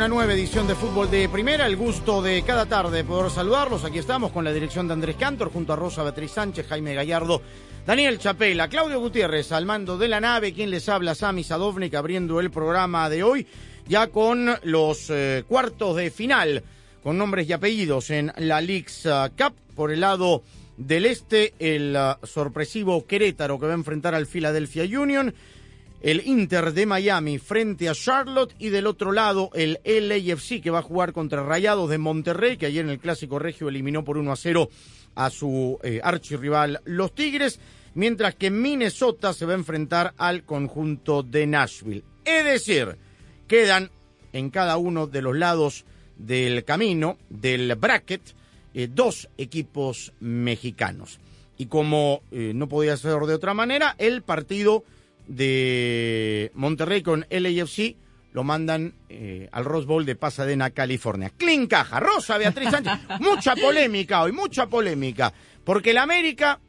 Una nueva edición de Fútbol de Primera. El gusto de cada tarde poder saludarlos. Aquí estamos con la dirección de Andrés Cantor, junto a Rosa Beatriz Sánchez, Jaime Gallardo, Daniel Chapela, Claudio Gutiérrez al mando de la nave, quien les habla, Sami Sadovnik, abriendo el programa de hoy, ya con los eh, cuartos de final, con nombres y apellidos en la Leagues uh, Cup. Por el lado del este, el uh, sorpresivo Querétaro que va a enfrentar al Philadelphia Union el Inter de Miami frente a Charlotte y del otro lado el LAFC que va a jugar contra Rayados de Monterrey que ayer en el Clásico Regio eliminó por 1 a 0 a su eh, archirrival los Tigres, mientras que Minnesota se va a enfrentar al conjunto de Nashville. Es decir, quedan en cada uno de los lados del camino, del bracket, eh, dos equipos mexicanos. Y como eh, no podía ser de otra manera, el partido de Monterrey con LAFC lo mandan eh, al Rose Bowl de Pasadena, California. Clean caja, Rosa Beatriz Sánchez. mucha polémica hoy, mucha polémica. Porque la América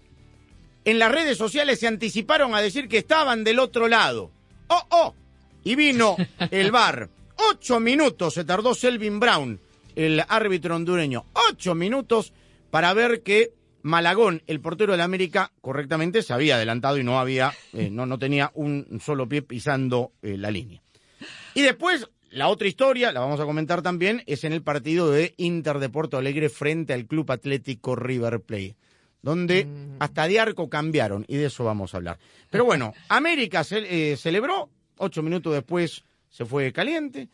en las redes sociales se anticiparon a decir que estaban del otro lado. ¡Oh, oh! Y vino el bar. Ocho minutos se tardó Selvin Brown, el árbitro hondureño. Ocho minutos para ver que Malagón, el portero de la América, correctamente se había adelantado y no había, eh, no, no tenía un solo pie pisando eh, la línea. Y después, la otra historia, la vamos a comentar también, es en el partido de Inter de Porto Alegre frente al Club Atlético River Plate, donde hasta de arco cambiaron, y de eso vamos a hablar. Pero bueno, América ce- eh, celebró, ocho minutos después se fue caliente,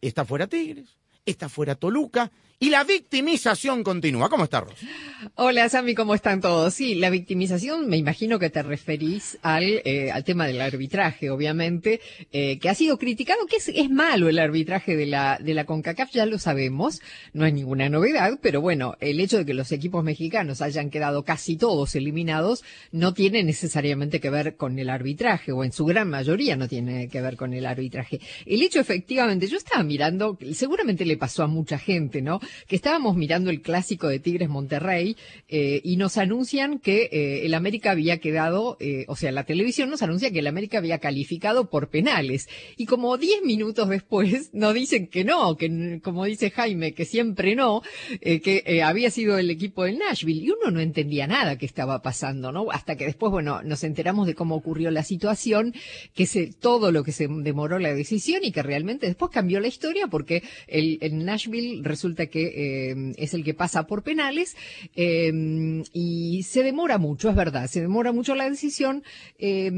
está fuera Tigres, está fuera Toluca, y la victimización continúa. ¿Cómo está, Rosa? Hola, Sammy, ¿cómo están todos? Sí, la victimización, me imagino que te referís al, eh, al tema del arbitraje, obviamente, eh, que ha sido criticado, que es, es malo el arbitraje de la, de la CONCACAF, ya lo sabemos, no hay ninguna novedad, pero bueno, el hecho de que los equipos mexicanos hayan quedado casi todos eliminados no tiene necesariamente que ver con el arbitraje, o en su gran mayoría no tiene que ver con el arbitraje. El hecho, efectivamente, yo estaba mirando, seguramente le pasó a mucha gente, ¿no? Que estábamos mirando el clásico de Tigres Monterrey eh, y nos anuncian que eh, el América había quedado, eh, o sea, la televisión nos anuncia que el América había calificado por penales. Y como diez minutos después nos dicen que no, que como dice Jaime, que siempre no, que había sido el equipo del Nashville. Y uno no entendía nada que estaba pasando, ¿no? Hasta que después, bueno, nos enteramos de cómo ocurrió la situación, que se, todo lo que se demoró la decisión y que realmente después cambió la historia porque el Nashville resulta que eh, es el que pasa por penales eh, y se demora mucho, es verdad, se demora mucho la decisión, eh,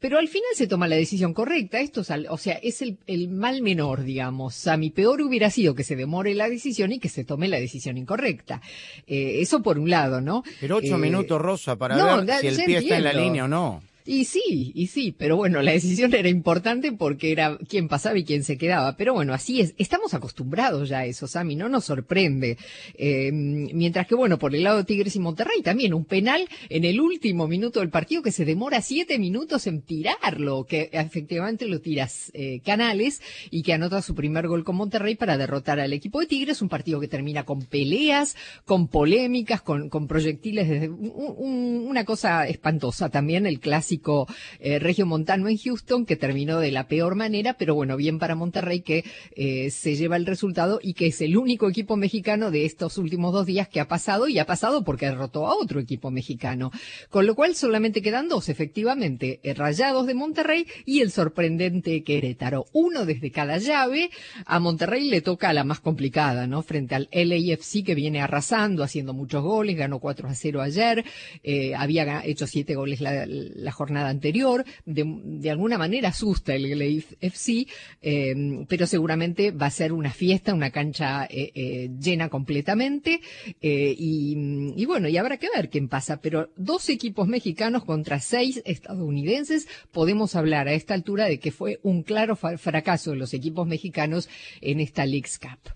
pero al final se toma la decisión correcta. Esto es, al- o sea, es el, el mal menor, digamos. A mi peor hubiera sido que se demore la decisión y que se tome la decisión incorrecta. Eh, eso por un lado, ¿no? Pero ocho Eh, minutos, Rosa, para no, ver si el pie está en la línea o no. Y sí, y sí, pero bueno, la decisión era importante porque era quién pasaba y quién se quedaba. Pero bueno, así es. Estamos acostumbrados ya a eso, Sammy, no nos sorprende. Eh, mientras que, bueno, por el lado de Tigres y Monterrey también un penal en el último minuto del partido que se demora siete minutos en tirarlo, que efectivamente lo tiras eh, Canales y que anota su primer gol con Monterrey para derrotar al equipo de Tigres. Un partido que termina con peleas, con polémicas, con, proyectiles desde un- una cosa espantosa también, el clásico clásico eh, regio montano en Houston, que terminó de la peor manera, pero bueno, bien para Monterrey que eh, se lleva el resultado y que es el único equipo mexicano de estos últimos dos días que ha pasado y ha pasado porque derrotó a otro equipo mexicano. Con lo cual solamente quedan dos, efectivamente, eh, Rayados de Monterrey y el sorprendente Querétaro. Uno desde cada llave. A Monterrey le toca la más complicada, ¿no? Frente al LAFC que viene arrasando, haciendo muchos goles, ganó 4 a 0 ayer, eh, había hecho siete goles la, jornada anterior. De, alguna manera asusta el LAFC, eh, pero seguramente va a ser una fiesta, una cancha eh, llena completamente. Y, y bueno, y habrá que ver quién pasa, pero dos equipos mexicanos contra seis estadounidenses, podemos hablar a esta altura de que fue un claro fracaso de los equipos mexicanos en esta League's Cup.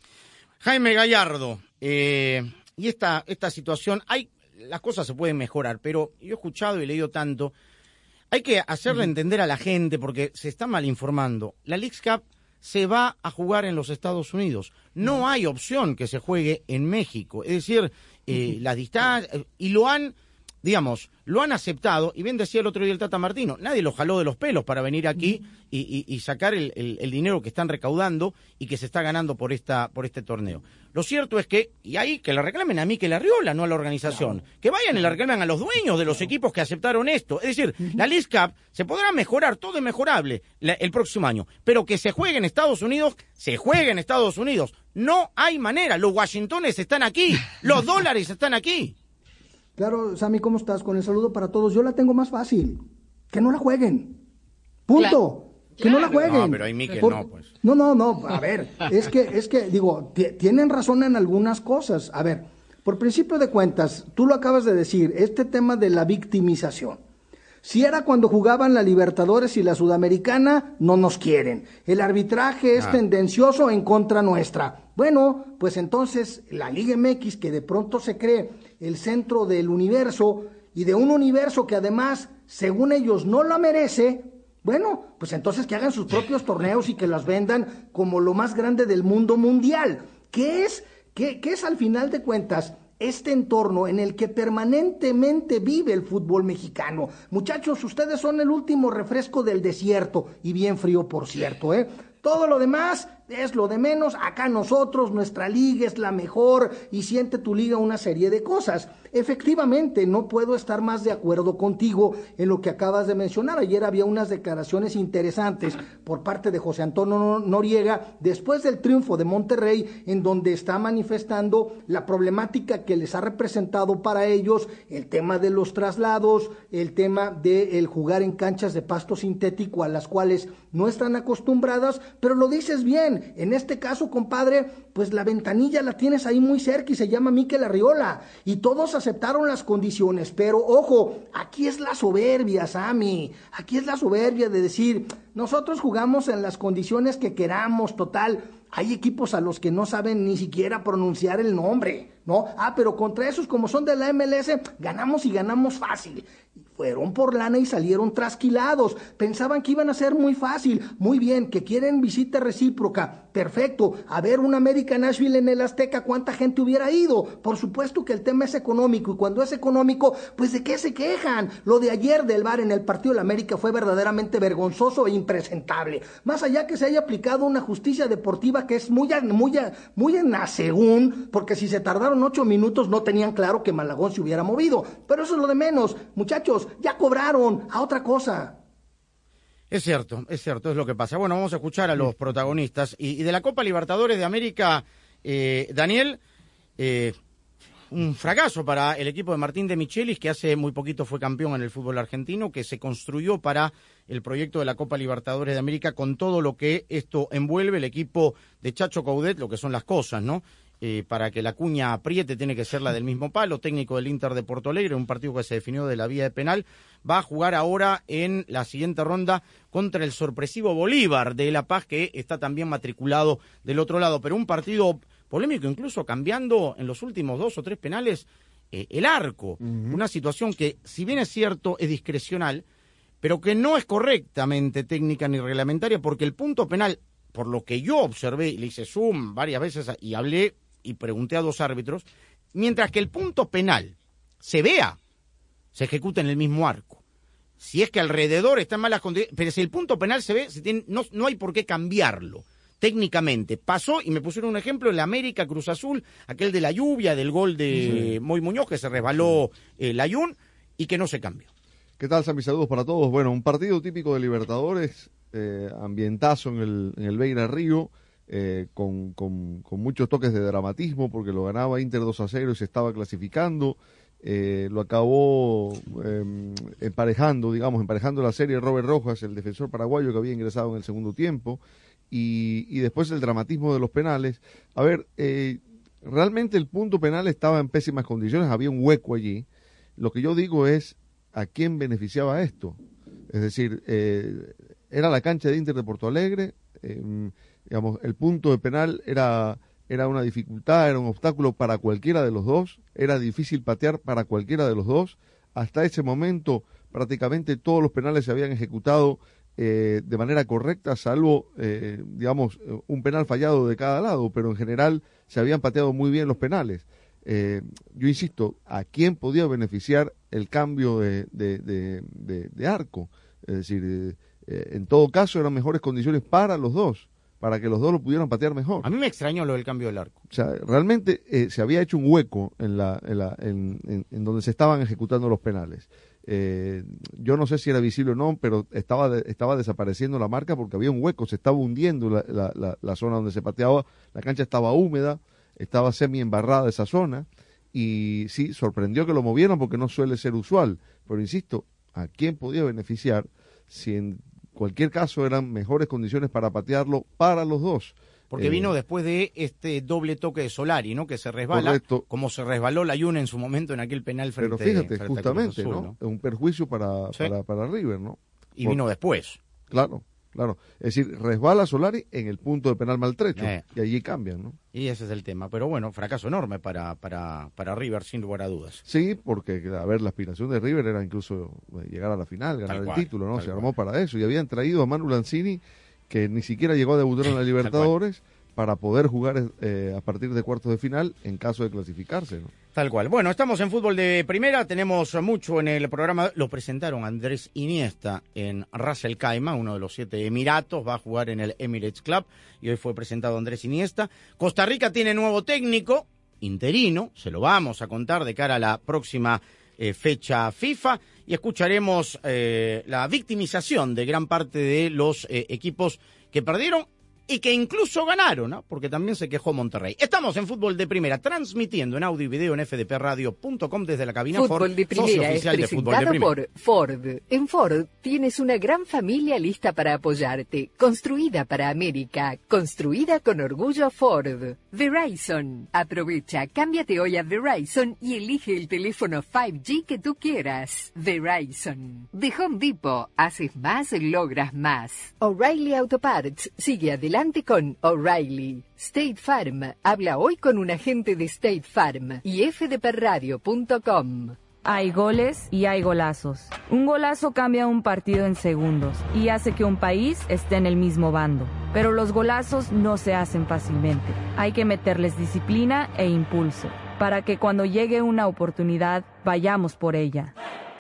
Jaime Gallardo, eh, y esta, esta situación, hay, las cosas se pueden mejorar, pero yo he escuchado y leído tanto, hay que hacerle entender a la gente porque se está mal informando. La League's Cup se va a jugar en los Estados Unidos. No hay opción que se juegue en México. Es decir, eh, la distancia, y lo han digamos, lo han aceptado, y bien decía el otro día el Tata Martino, nadie lo jaló de los pelos para venir aquí y, sacar el, dinero que están recaudando y que se está ganando por, esta, por este torneo. Lo cierto es que, y ahí que le reclamen a mí que la Riola, no a la organización, que vayan y le reclamen a los dueños de los equipos que aceptaron esto. Es decir, la League Cup se podrá mejorar, todo es mejorable el próximo año, pero que se juegue en Estados Unidos, se juegue en Estados Unidos. No hay manera, los Washingtones están aquí, los dólares están aquí. Claro, Sammy, ¿cómo estás? Con el saludo para todos. Yo la tengo más fácil. Que no la jueguen. Punto. Que no la jueguen. No, pero hay no, pues. No, no, no. A ver, es que, es que, digo, tienen razón en algunas cosas. A ver, por principio de cuentas, tú lo acabas de decir, este tema de la victimización. Si era cuando jugaban la Libertadores y la Sudamericana, no nos quieren. El arbitraje es ah. tendencioso en contra nuestra. Bueno, pues entonces la Liga MX, que de pronto se cree el centro del universo y de un universo que además, según ellos, no la merece, bueno, pues entonces que hagan sus propios torneos y que las vendan como lo más grande del mundo mundial. ¿Qué es? ¿Qué, qué es al final de cuentas? este entorno en el que permanentemente vive el fútbol mexicano. Muchachos, ustedes son el último refresco del desierto y bien frío, por cierto, ¿eh? Todo lo demás es lo de menos. Acá nosotros, nuestra liga es la mejor y siente tu liga una serie de cosas. Efectivamente, no puedo estar más de acuerdo contigo en lo que acabas de mencionar. Ayer había unas declaraciones interesantes por parte de José Antonio Noriega después del triunfo de Monterrey, en donde está manifestando la problemática que les ha representado para ellos el tema de los traslados, el tema de el jugar en canchas de pasto sintético a las cuales no están acostumbradas, pero lo dices bien, en este caso, compadre, pues la ventanilla la tienes ahí muy cerca y se llama Miquel Arriola y todos aceptaron las condiciones, pero ojo, aquí es la soberbia, Sammy, aquí es la soberbia de decir, nosotros jugamos en las condiciones que queramos, total, hay equipos a los que no saben ni siquiera pronunciar el nombre, ¿no? Ah, pero contra esos como son de la MLS, ganamos y ganamos fácil fueron por lana y salieron trasquilados. Pensaban que iban a ser muy fácil. Muy bien, que quieren visita recíproca. Perfecto. A ver, un América Nashville en el Azteca, ¿cuánta gente hubiera ido? Por supuesto que el tema es económico. Y cuando es económico, pues ¿de qué se quejan? Lo de ayer del bar en el partido de la América fue verdaderamente vergonzoso e impresentable. Más allá que se haya aplicado una justicia deportiva que es muy, muy, muy en según, porque si se tardaron ocho minutos no tenían claro que Malagón se hubiera movido. Pero eso es lo de menos. Muchachos, ya cobraron a otra cosa. Es cierto, es cierto, es lo que pasa. Bueno, vamos a escuchar a los protagonistas. Y, de la Copa Libertadores de América, eh, Daniel, eh, un fracaso para el equipo de Martín de Michelis, que hace muy poquito fue campeón en el fútbol argentino, que se construyó para el proyecto de la Copa Libertadores de América con todo lo que esto envuelve, el equipo de Chacho Caudet, lo que son las cosas, ¿no? Eh, para que la cuña apriete tiene que ser la del mismo palo, técnico del Inter de Porto Alegre, un partido que se definió de la vía de penal, va a jugar ahora en la siguiente ronda contra el sorpresivo Bolívar de La Paz, que está también matriculado del otro lado, pero un partido polémico, incluso cambiando en los últimos dos o tres penales eh, el arco, una situación que, si bien es cierto, es discrecional, pero que no es correctamente técnica ni reglamentaria, porque el punto penal, por lo que yo observé, y le hice zoom varias veces y hablé y pregunté a dos árbitros, mientras que el punto penal se vea, se ejecuta en el mismo arco. si es que alrededor está en malas condiciones, pero si el punto penal se ve, se tiene, no, no hay por qué cambiarlo técnicamente. Pasó y me pusieron un ejemplo en la América Cruz Azul, aquel de la lluvia, del gol de Moy Muñoz, que se resbaló el eh, Ayun y que no se cambió. ¿Qué tal, Sammy? Saludos para todos. Bueno, un partido típico de Libertadores, eh, ambientazo en el, en el Beira Río, eh, con, muchos toques de dramatismo, porque lo ganaba Inter 2 a 0 y se estaba clasificando. lo acabó em, emparejando, digamos, emparejando la serie Robert Rojas, el defensor paraguayo que había ingresado en el segundo tiempo y, después el dramatismo de los penales. A ver, eh, realmente el punto penal estaba en pésimas condiciones, había un hueco allí. Lo que yo digo es, ¿a quién beneficiaba esto? Es decir, eh, era la cancha de Inter de Porto Alegre, em, digamos, el punto de penal era, era una dificultad, era un obstáculo para cualquiera de los dos, era difícil patear para cualquiera de los dos. Hasta ese momento prácticamente todos los penales se habían ejecutado eh, de manera correcta, salvo, eh, digamos, un penal fallado de cada lado, pero en general se habían pateado muy bien los penales. Eh, yo insisto, ¿a quién podía beneficiar el cambio de, de, arco? Es decir, en todo caso eran mejores condiciones para los dos, para que los dos lo pudieran patear mejor. A mí me extrañó lo del cambio del arco. O sea, realmente se había hecho un hueco en, la, en, la, en, en donde se estaban ejecutando los penales. Eh, yo no sé si era visible o no, pero estaba, estaba desapareciendo la marca porque había un hueco, se estaba hundiendo la, la, zona donde se pateaba, la cancha estaba húmeda, estaba semi embarrada esa zona y sí, sorprendió que lo movieran porque no suele ser usual, pero insisto, ¿a quién podía beneficiar si en cualquier caso eran mejores condiciones para patearlo para los dos? Porque vino eh, después de este doble toque de Solari, ¿no? Que se resbala, como se resbaló la Yuna en su momento en aquel penal frente Pero fíjate, justamente, ¿no? Un perjuicio para, para, River, ¿no? Y vino después. Claro, claro. Es decir, resbala Solari en el punto de penal maltrecho eh. y allí cambian, ¿no? Y ese es el tema. Pero bueno, fracaso enorme para, para, para River, sin lugar a dudas. Sí, porque, a ver, la aspiración de River era incluso eh, llegar a la final, ganar el título, ¿no? Se armó para eso y habían traído a Manu Lanzini que ni siquiera llegó a debutar en la Libertadores para poder jugar eh, a partir de cuartos de final en caso de clasificarse. Tal cual. Bueno, estamos en fútbol de primera, tenemos mucho en el programa. Lo presentaron Andrés Iniesta en Ras El Khaimah, uno de los siete Emiratos, va a jugar en el Emirates Club y hoy fue presentado Andrés Iniesta. Costa Rica tiene nuevo técnico, interino, se lo vamos a contar de cara a la próxima eh, fecha FIFA y escucharemos eh, la victimización de gran parte de los equipos que perdieron y que incluso ganaron, ¿no? porque también se quejó Monterrey. Estamos en Fútbol de Primera, transmitiendo en audio y video en fdpradio.com desde la cabina Fútbol Ford, de Primera es presentado por Ford. En Ford tienes una gran familia lista para apoyarte, construida para América, construida con orgullo Ford. Verizon. Aprovecha, cámbiate hoy a Verizon y elige el teléfono 5G que tú quieras. Verizon. De Home Depot, haces más, logras más. O'Reilly Auto Parts sigue adelante con O'Reilly. State Farm. Habla hoy con un agente de State Farm y fdperradio.com. Hay goles y hay golazos. Un golazo cambia un partido en segundos y hace que un país esté en el mismo bando. Pero los golazos no se hacen fácilmente. Hay que meterles disciplina e impulso para que cuando llegue una oportunidad vayamos por ella.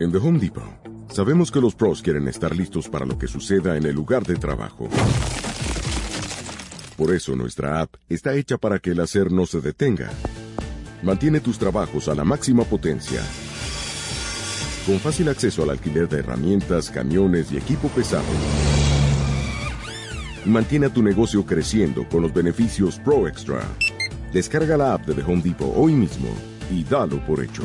En The Home Depot Sabemos que los pros quieren estar listos para lo que suceda en el lugar de trabajo. Por eso nuestra app está hecha para que el hacer no se detenga. Mantiene tus trabajos a la máxima potencia. Con fácil acceso al alquiler de herramientas, camiones y equipo pesado. Mantiene a tu negocio creciendo con los beneficios Pro Extra. Descarga la app de The Home Depot hoy mismo y dalo por hecho.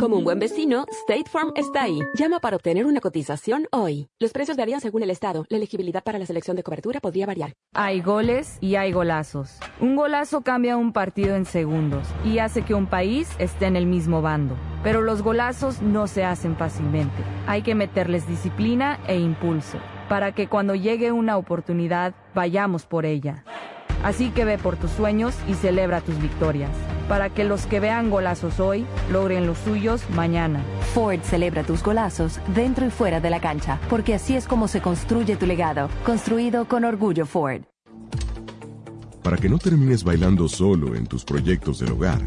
Como un buen vecino, State Farm está ahí. Llama para obtener una cotización hoy. Los precios varían según el estado. La elegibilidad para la selección de cobertura podría variar. Hay goles y hay golazos. Un golazo cambia un partido en segundos y hace que un país esté en el mismo bando. Pero los golazos no se hacen fácilmente. Hay que meterles disciplina e impulso para que cuando llegue una oportunidad vayamos por ella. Así que ve por tus sueños y celebra tus victorias, para que los que vean golazos hoy logren los suyos mañana. Ford celebra tus golazos dentro y fuera de la cancha, porque así es como se construye tu legado, construido con orgullo Ford. Para que no termines bailando solo en tus proyectos del hogar,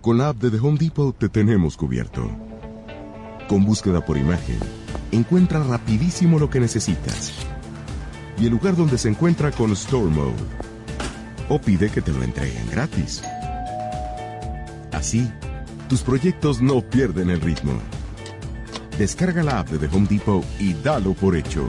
con la app de The Home Depot te tenemos cubierto. Con búsqueda por imagen, encuentra rapidísimo lo que necesitas y el lugar donde se encuentra con Store Mode. O pide que te lo entreguen gratis. Así, tus proyectos no pierden el ritmo. Descarga la app de The Home Depot y dalo por hecho.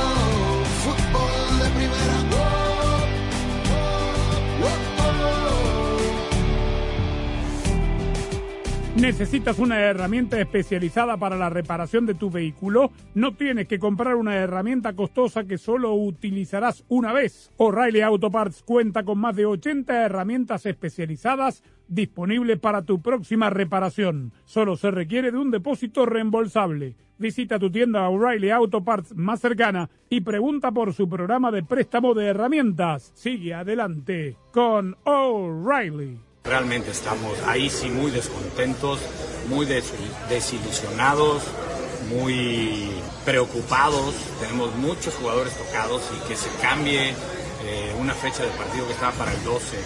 ¿Necesitas una herramienta especializada para la reparación de tu vehículo? No tienes que comprar una herramienta costosa que solo utilizarás una vez. O'Reilly Auto Parts cuenta con más de 80 herramientas especializadas disponibles para tu próxima reparación. Solo se requiere de un depósito reembolsable. Visita tu tienda O'Reilly Auto Parts más cercana y pregunta por su programa de préstamo de herramientas. Sigue adelante con O'Reilly. Realmente estamos ahí sí muy descontentos, muy des- desilusionados, muy preocupados. Tenemos muchos jugadores tocados y que se cambie eh, una fecha de partido que estaba para el 12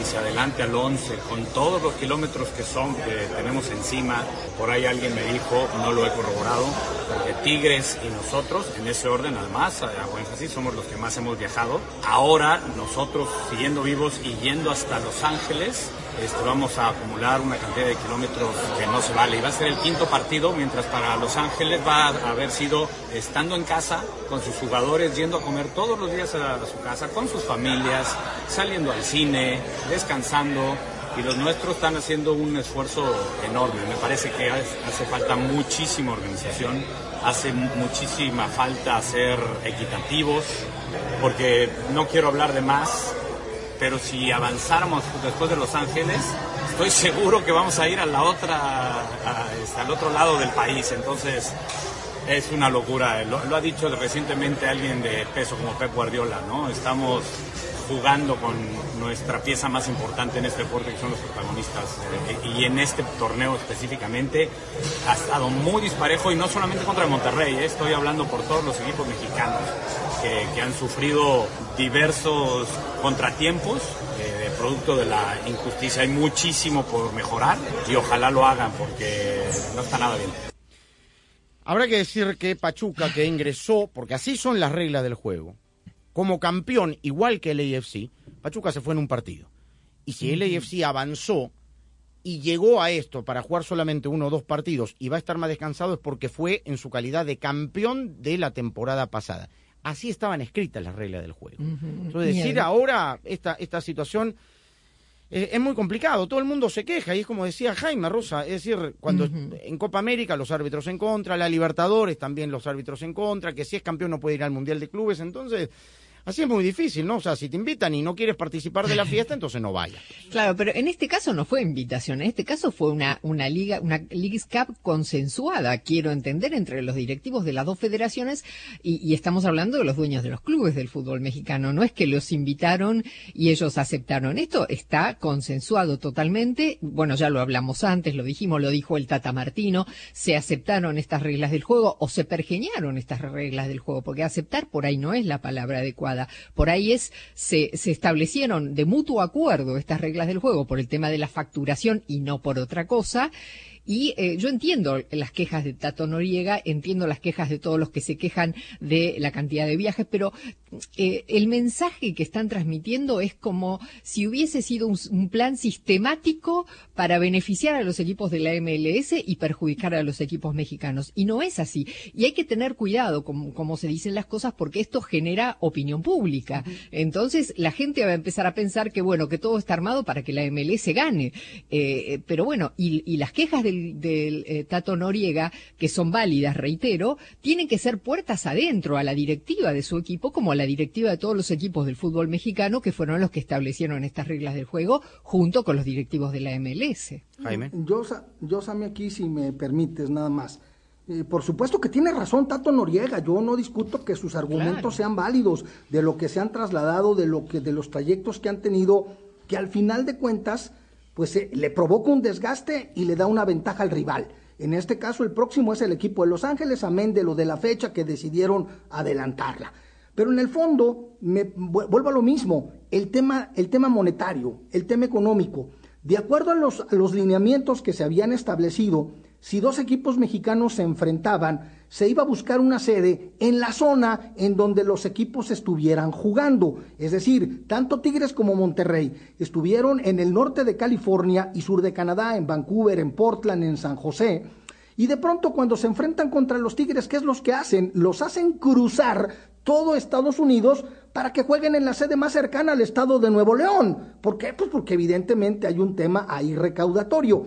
y se adelante al 11 con todos los kilómetros que son que tenemos encima. Por ahí alguien me dijo, no lo he corroborado, porque Tigres y nosotros, en ese orden además, a buen énfasis, somos los que más hemos viajado. Ahora nosotros siguiendo vivos y yendo hasta Los Ángeles, este, vamos a acumular una cantidad de kilómetros que no se vale. Y va a ser el quinto partido, mientras para Los Ángeles va a haber sido estando en casa con sus jugadores, yendo a comer todos los días a, a su casa, con sus familias, saliendo al cine, descansando. Y los nuestros están haciendo un esfuerzo enorme. Me parece que hace falta muchísima organización, hace mu- muchísima falta ser equitativos, porque no quiero hablar de más, pero si avanzáramos después de Los Ángeles, estoy seguro que vamos a ir a la otra, este, al otro lado del país. Entonces, es una locura. Lo, ha dicho recientemente alguien de peso como Pep Guardiola, ¿no? Estamos jugando con nuestra pieza más importante en este deporte, que son los protagonistas. Eh, y en este torneo específicamente ha estado muy disparejo y no solamente contra Monterrey, eh, estoy hablando por todos los equipos mexicanos que han sufrido diversos contratiempos eh, producto de la injusticia. Hay muchísimo por mejorar y ojalá lo hagan porque no está nada bien. Habrá que decir que Pachuca, que ingresó, porque así son las reglas del juego, como campeón, igual que el AFC, Pachuca se fue en un partido. Y si el AFC avanzó y llegó a esto para jugar solamente uno o dos partidos y va a estar más descansado es porque fue en su calidad de campeón de la temporada pasada. Así estaban escritas las reglas del juego. Entonces, decir ahora esta, esta situación eh, es, muy complicado. Todo el mundo se queja y es como decía Jaime Rosa, es decir, cuando en Copa América los árbitros en contra, la Libertadores también los árbitros en contra, que si es campeón no puede ir al Mundial de Clubes, entonces Así es muy difícil, ¿no? O sea, si te invitan y no quieres participar de la fiesta, entonces no vayas. Claro, pero en este caso no fue invitación, en este caso fue una, una liga, una Leagues Cup consensuada, quiero entender, entre los directivos de las dos federaciones y, y, estamos hablando de los dueños de los clubes del fútbol mexicano. No es que los invitaron y ellos aceptaron. Esto está consensuado totalmente. Bueno, ya lo hablamos antes, lo dijimos, lo dijo el Tata Martino. Se aceptaron estas reglas del juego o se pergeñaron estas reglas del juego, porque aceptar por ahí no es la palabra adecuada. Por ahí es, se, se establecieron de mutuo acuerdo estas reglas del juego por el tema de la facturación y no por otra cosa. Y eh, yo entiendo las quejas de Tato Noriega, entiendo las quejas de todos los que se quejan de la cantidad de viajes, pero eh, el mensaje que están transmitiendo es como si hubiese sido un, plan sistemático para beneficiar a los equipos de la MLS y perjudicar a los equipos mexicanos. Y no es así. Y hay que tener cuidado, como, como se dicen las cosas, porque esto genera opinión pública. Entonces la gente va a empezar a pensar que, bueno, que todo está armado para que la MLS gane. Eh, pero bueno, y, y las quejas del del, eh, Tato Noriega, que son válidas, reitero, tienen que ser puertas adentro a la directiva de su equipo, como a la directiva de todos los equipos del fútbol mexicano, que fueron los que establecieron estas reglas del juego, junto con los directivos de la MLS. Jaime. Yo, yo Sammy, aquí, si me permites, nada más. Eh, por supuesto que tiene razón Tato Noriega, yo no discuto que sus argumentos sean válidos, de lo que se han trasladado, de lo que, de los trayectos que han tenido, que al final de cuentas, pues eh, le provoca un desgaste y le da una ventaja al rival. En este caso, el próximo es el equipo de Los Ángeles, amén de lo de la fecha que decidieron adelantarla. Pero en el fondo, me vuelvo a lo mismo, el tema, el tema monetario, el tema económico. De acuerdo a los, a los lineamientos que se habían establecido, si dos equipos mexicanos se enfrentaban, se iba a buscar una sede en la zona en donde los equipos estuvieran jugando. Es decir, tanto Tigres como Monterrey estuvieron en el norte de California y sur de Canadá, en Vancouver, en Portland, en San José. Y de pronto cuando se enfrentan contra los Tigres, ¿qué es lo que hacen? Los hacen cruzar todo Estados Unidos para que jueguen en la sede más cercana al estado de Nuevo León. ¿Por qué? Pues porque evidentemente hay un tema ahí recaudatorio.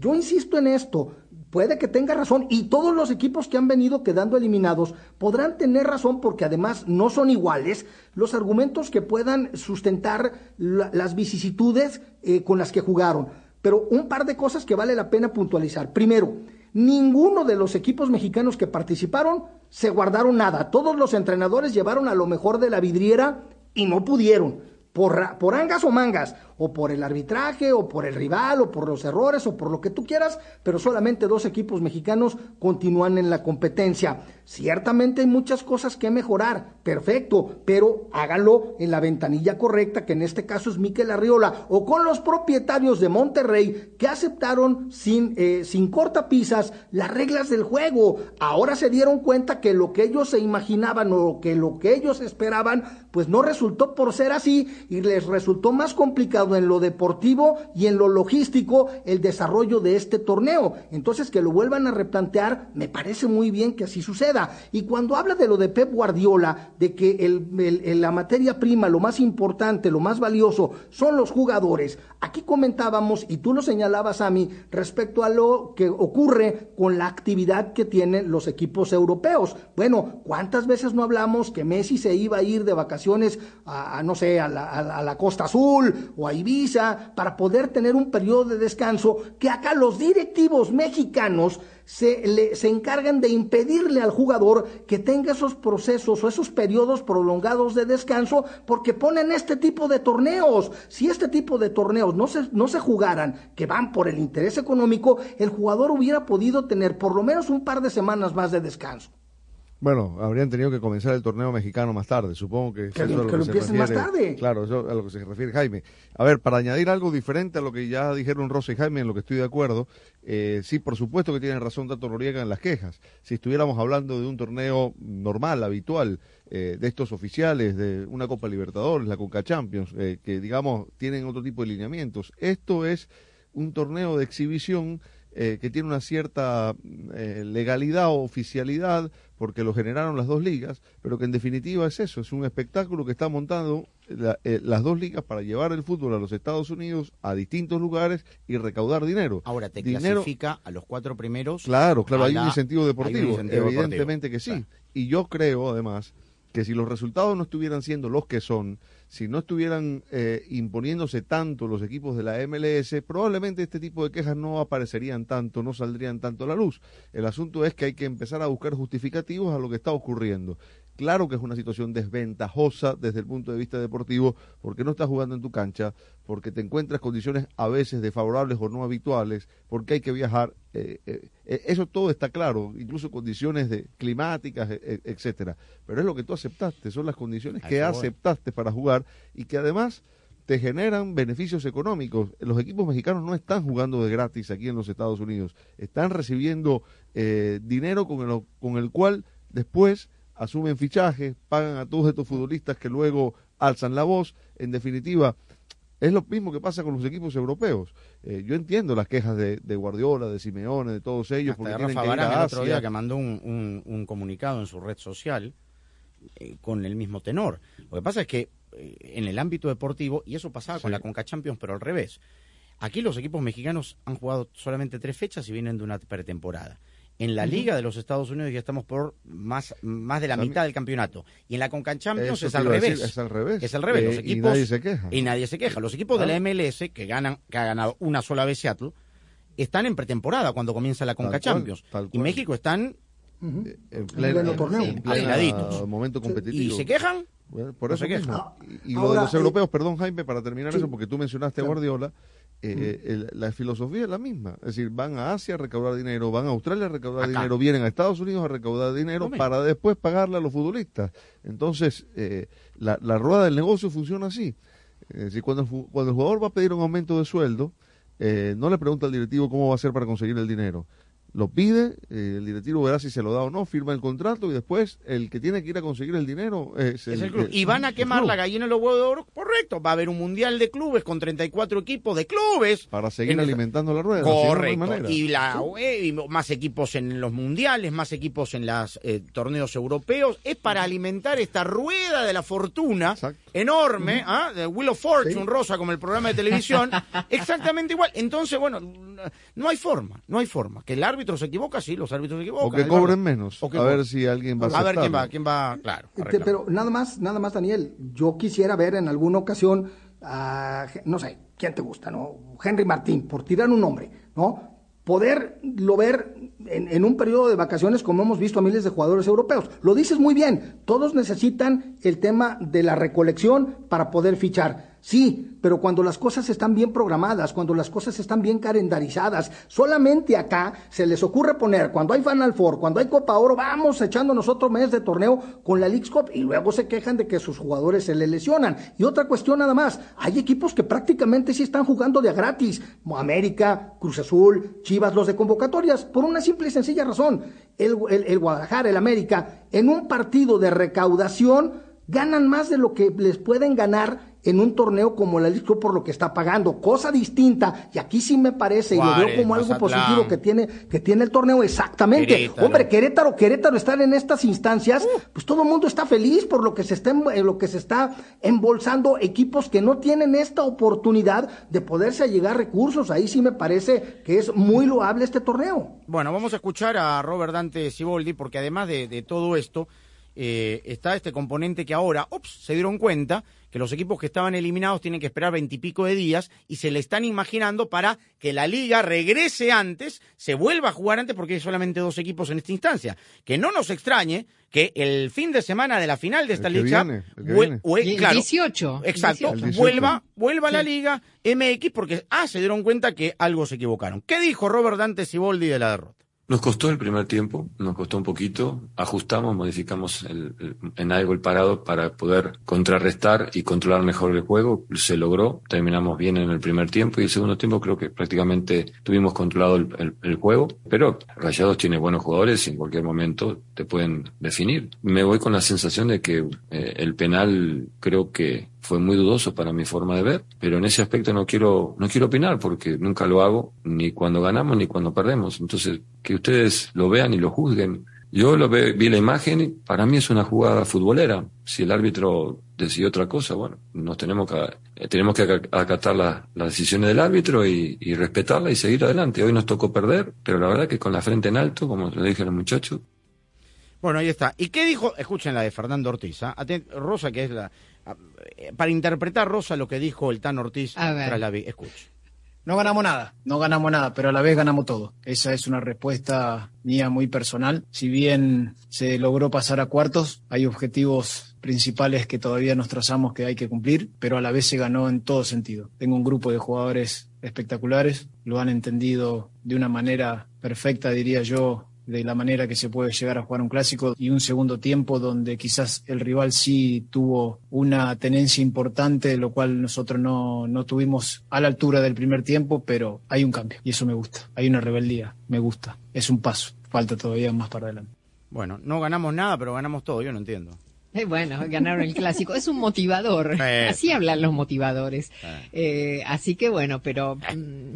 Yo insisto en esto, puede que tenga razón y todos los equipos que han venido quedando eliminados podrán tener razón porque además no son iguales los argumentos que puedan sustentar las vicisitudes eh, con las que jugaron. Pero un par de cosas que vale la pena puntualizar. Primero, ninguno de los equipos mexicanos que participaron se guardaron nada. Todos los entrenadores llevaron a lo mejor de la vidriera y no pudieron. Por, por angas o mangas, o por el arbitraje, o por el rival, o por los errores, o por lo que tú quieras, pero solamente dos equipos mexicanos continúan en la competencia. Ciertamente hay muchas cosas que mejorar, perfecto, pero hágalo en la ventanilla correcta, que en este caso es Miquel Arriola, o con los propietarios de Monterrey que aceptaron sin, eh, sin cortapisas las reglas del juego. Ahora se dieron cuenta que lo que ellos se imaginaban o que lo que ellos esperaban, pues no resultó por ser así y les resultó más complicado en lo deportivo y en lo logístico el desarrollo de este torneo. Entonces, que lo vuelvan a replantear, me parece muy bien que así suceda. Y cuando habla de lo de Pep Guardiola, de que el, la materia prima, lo más importante, lo más valioso, son los jugadores, aquí comentábamos, y tú lo señalabas a mí, respecto a lo que ocurre con la actividad que tienen los equipos europeos. Bueno, ¿cuántas veces no hablamos que Messi se iba a ir de vacaciones a, no sé, a la, a la Costa Azul o a Ibiza para poder tener un periodo de descanso que acá los directivos mexicanos se, le, se encargan de impedirle al jugador que tenga esos procesos o esos periodos prolongados de descanso porque ponen este tipo de torneos. Si este tipo de torneos no se, no se jugaran, que van por el interés económico, el jugador hubiera podido tener por lo menos un par de semanas más de descanso. Bueno, habrían tenido que comenzar el torneo mexicano más tarde, supongo que, que, lo, empiecen más tarde. Claro, eso a lo que se refiere Jaime. A ver, para añadir algo diferente a lo que ya dijeron Rosa y Jaime, en lo que estoy de acuerdo, eh, sí, por supuesto que tienen razón Tato Noriega en las quejas. Si estuviéramos hablando de un torneo normal, habitual, eh, de estos oficiales, de una Copa Libertadores, la Conca Champions, eh, que digamos tienen otro tipo de lineamientos, esto es un torneo de exhibición eh, que tiene una cierta eh, legalidad o oficialidad porque lo generaron las dos ligas, pero que en definitiva es eso, es un espectáculo que está montando eh, las dos ligas para llevar el fútbol a los Estados Unidos a distintos lugares y recaudar dinero. Ahora te clasifica a los cuatro primeros. Claro, claro, hay un incentivo deportivo, evidentemente que sí. Y yo creo además que si los resultados no estuvieran siendo los que son, si no estuvieran eh, imponiéndose tanto los equipos de la MLS, probablemente este tipo de quejas no aparecerían tanto, no saldrían tanto a la luz. El asunto es que hay que empezar a buscar justificativos a lo que está ocurriendo. Claro que es una situación desventajosa desde el punto de vista deportivo, porque no estás jugando en tu cancha, porque te encuentras condiciones a veces desfavorables o no habituales, porque hay que viajar. Eh, eh, eh, eso todo está claro, incluso condiciones de, climáticas, etcétera. Pero es lo que tú aceptaste, son las condiciones que aceptaste para jugar y que además te generan beneficios económicos. Los equipos mexicanos no están jugando de gratis aquí en los Estados Unidos, están recibiendo dinero con el, con el cual después asumen fichajes, pagan a todos estos futbolistas que luego alzan la voz. En definitiva, es lo mismo que pasa con los equipos europeos. Eh, yo entiendo las quejas de, Guardiola, de Simeone, de todos ellos. porque de Rafa Barán el otro día que mandó un, comunicado en su red social eh, con el mismo tenor. Lo que pasa es que eh, en el ámbito deportivo, y eso pasaba con la Conca Champions, pero al revés. Aquí los equipos mexicanos han jugado solamente tres fechas y vienen de una pretemporada. En la Liga de los Estados Unidos ya estamos por más, más de la mitad del campeonato. Y en la Concan Champions es al revés. es al revés. Es al revés. Los equipos, y nadie se queja. Y nadie se queja. Los equipos de la MLS, que ganan, que ha ganado una sola vez Seattle, están en pretemporada cuando comienza la Conca Champions. y México están en pleno, torneo. En momento competitivo. ¿Y se quejan? por eso y, lo de los europeos, perdón Jaime, para terminar eso, porque tú mencionaste a Guardiola, eh, la filosofía es la misma. Es decir, van a Asia a recaudar dinero, van a Australia a recaudar dinero, vienen a Estados Unidos a recaudar dinero para después pagarle a los futbolistas. Entonces, eh, la, la, rueda del negocio funciona así. Es decir, cuando el, cuando el jugador va a pedir un aumento de sueldo, eh, no le pregunta al directivo cómo va a hacer para conseguir el dinero lo pide, eh, el directivo verá si se lo da o no, firma el contrato y después el que tiene que ir a conseguir el dinero es, el, club. y van a quemar la gallina en los huevos de oro, correcto. Va a haber un mundial de clubes con 34 equipos de clubes. Para seguir alimentando la rueda. Correcto. y, la, y más equipos en los mundiales, más equipos en los eh, torneos europeos. Es para alimentar esta rueda de la fortuna enorme, ¿ah? de Wheel of Fortune, rosa, como el programa de televisión. Exactamente igual. Entonces, bueno, no hay forma, no hay forma. Que el árbitro árbitro se equivoca, sí, los árbitros se equivocan. O que cobren menos. a ver si alguien va a A ver quién va, quién va, claro. Este, pero nada más, nada más, Daniel, yo quisiera ver en alguna ocasión, a, no sé, ¿quién te gusta, no? Henry Martín, por tirar un nombre, ¿no? Poderlo ver en, en, un periodo de vacaciones como hemos visto a miles de jugadores europeos. Lo dices muy bien, todos necesitan el tema de la recolección para poder fichar. Sí, pero cuando las cosas están bien programadas, cuando las cosas están bien calendarizadas, solamente acá se les ocurre poner, cuando hay Final Four, cuando hay Copa Oro, vamos echándonos otro mes de torneo con la League Cup y luego se quejan de que sus jugadores se le lesionan. Y otra cuestión nada más, hay equipos que prácticamente sí están jugando de a gratis, América, Cruz Azul, Chivas, los de convocatorias, por una simple y sencilla razón. El, el, el Guadalajara, el América, en un partido de recaudación, ganan más de lo que les pueden ganar en un torneo como la Liga por lo que está pagando, cosa distinta, y aquí sí me parece, y lo veo como algo positivo que tiene, que tiene el torneo, exactamente. Hombre, Querétaro, Querétaro estar en estas instancias, pues todo el mundo está feliz por lo que se está, lo que se está embolsando equipos que no tienen esta oportunidad de poderse llegar recursos. Ahí sí me parece que es muy loable este torneo. Bueno, vamos a escuchar a Robert Dante Siboldi, porque además de, de todo esto, eh, está este componente que ahora, ups, se dieron cuenta que los equipos que estaban eliminados tienen que esperar veintipico de días y se le están imaginando para que la liga regrese antes, se vuelva a jugar antes porque hay solamente dos equipos en esta instancia. Que no nos extrañe que el fin de semana de la final de esta liga, claro, 18, exacto, vuelva, vuelva a la liga MX porque ah, se dieron cuenta que algo se equivocaron. ¿Qué dijo Robert Dante Siboldi de la derrota? Nos costó el primer tiempo, nos costó un poquito, ajustamos, modificamos en algo el parado para poder contrarrestar y controlar mejor el juego, se logró, terminamos bien en el primer tiempo y el segundo tiempo creo que prácticamente tuvimos controlado el, juego, pero Rayados tiene buenos jugadores y en cualquier momento te pueden definir. Me voy con la sensación de que eh, el penal creo que fue muy dudoso para mi forma de ver, pero en ese aspecto no quiero, no quiero opinar porque nunca lo hago ni cuando ganamos ni cuando perdemos. Entonces, que ustedes lo vean y lo juzguen. Yo lo vi la imagen y para mí es una jugada futbolera. Si el árbitro decide otra cosa, bueno, nos tenemos que, eh, tenemos que acatar las decisiones del árbitro y, y, respetarla y seguir adelante. Hoy nos tocó perder, pero la verdad que con la frente en alto, como le dije a los muchachos. Bueno, ahí está. ¿Y qué dijo? Escuchen la de Fernando Ortiz. ¿ah? Rosa, que es la... Para interpretar, Rosa, lo que dijo el Tan Ortiz tras la Escuche. No ganamos nada, no ganamos nada, pero a la vez ganamos todo. Esa es una respuesta mía muy personal. Si bien se logró pasar a cuartos, hay objetivos principales que todavía nos trazamos que hay que cumplir, pero a la vez se ganó en todo sentido. Tengo un grupo de jugadores espectaculares, lo han entendido de una manera perfecta, diría yo, de la manera que se puede llegar a jugar un clásico y un segundo tiempo donde quizás el rival sí tuvo una tenencia importante, lo cual nosotros no, no tuvimos a la altura del primer tiempo, pero hay un cambio y eso me gusta. Hay una rebeldía, me gusta. Es un paso, falta todavía más para adelante. Bueno, no ganamos nada, pero ganamos todo, yo no entiendo. Eh, bueno, ganaron el clásico. Es un motivador. Así hablan los motivadores. Eh, así que bueno, pero mm,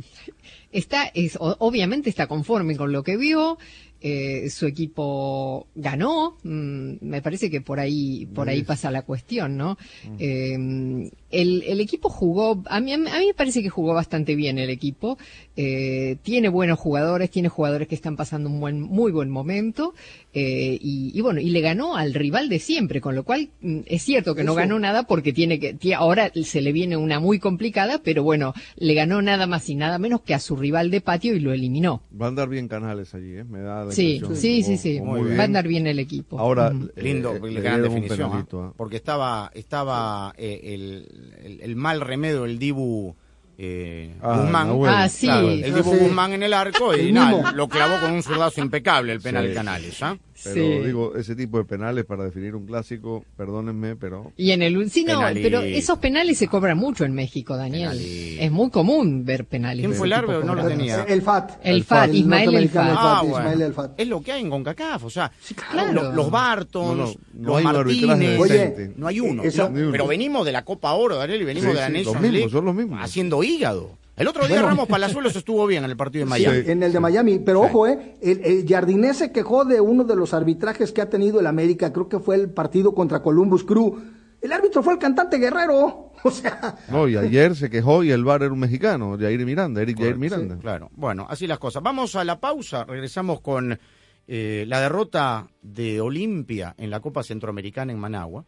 está, es, obviamente está conforme con lo que vio. Eh, su equipo ganó, mm, me parece que por ahí, por ahí pasa la cuestión, ¿no? Mm. Eh, el, equipo jugó, a mí, a mí me parece que jugó bastante bien el equipo, eh, tiene buenos jugadores, tiene jugadores que están pasando un buen, muy buen momento, y, bueno, y le ganó al rival de siempre, con lo cual mm, es cierto que no ganó nada porque tiene que, ahora se le viene una muy complicada, pero bueno, le ganó nada más y nada menos que a su rival de patio y lo eliminó. Va a andar bien Canales allí, ¿eh? Me da Sí, sí, sí, sí. Va a andar bien el equipo. Ahora, eh, lindo, eh, gran definición. ¿ah? ¿ah? Porque estaba, estaba eh, el, el, mal remedio, el Dibu eh, ah, Guzmán. Ah, sí. el Dibu Guzmán en el arco y nada, lo clavó con un zurdazo impecable el penal Canales. ¿ah? Pero digo, ese tipo de penales para definir un clásico, perdónenme, pero... Y en el... Sí, no, pero esos penales se cobran mucho en México, Daniel. Es muy común ver penales. ¿Quién fue el árbitro? No lo tenía. El FAT. El, FAT, Ismael el FAT. Ah, Es lo que hay en CONCACAF, o sea, los, Bartons, los Martínez, Oye, no hay uno. pero venimos de la Copa Oro, Daniel, y venimos de la Nations League son los mismos. haciendo hígado. El otro día Ramos Palazuelos estuvo bien en el partido de Miami. en el de Miami, pero ojo, eh, el, el Jardinés se quejó de uno de los arbitrajes que ha tenido el América, creo que fue el partido contra Columbus Crew. El árbitro fue el cantante Guerrero, o sea. No, y ayer se quejó y el bar era un mexicano, Jair Miranda, Eric Jair Miranda. claro, bueno, así las cosas. Vamos a la pausa, regresamos con eh, la derrota de Olimpia en la Copa Centroamericana en Managua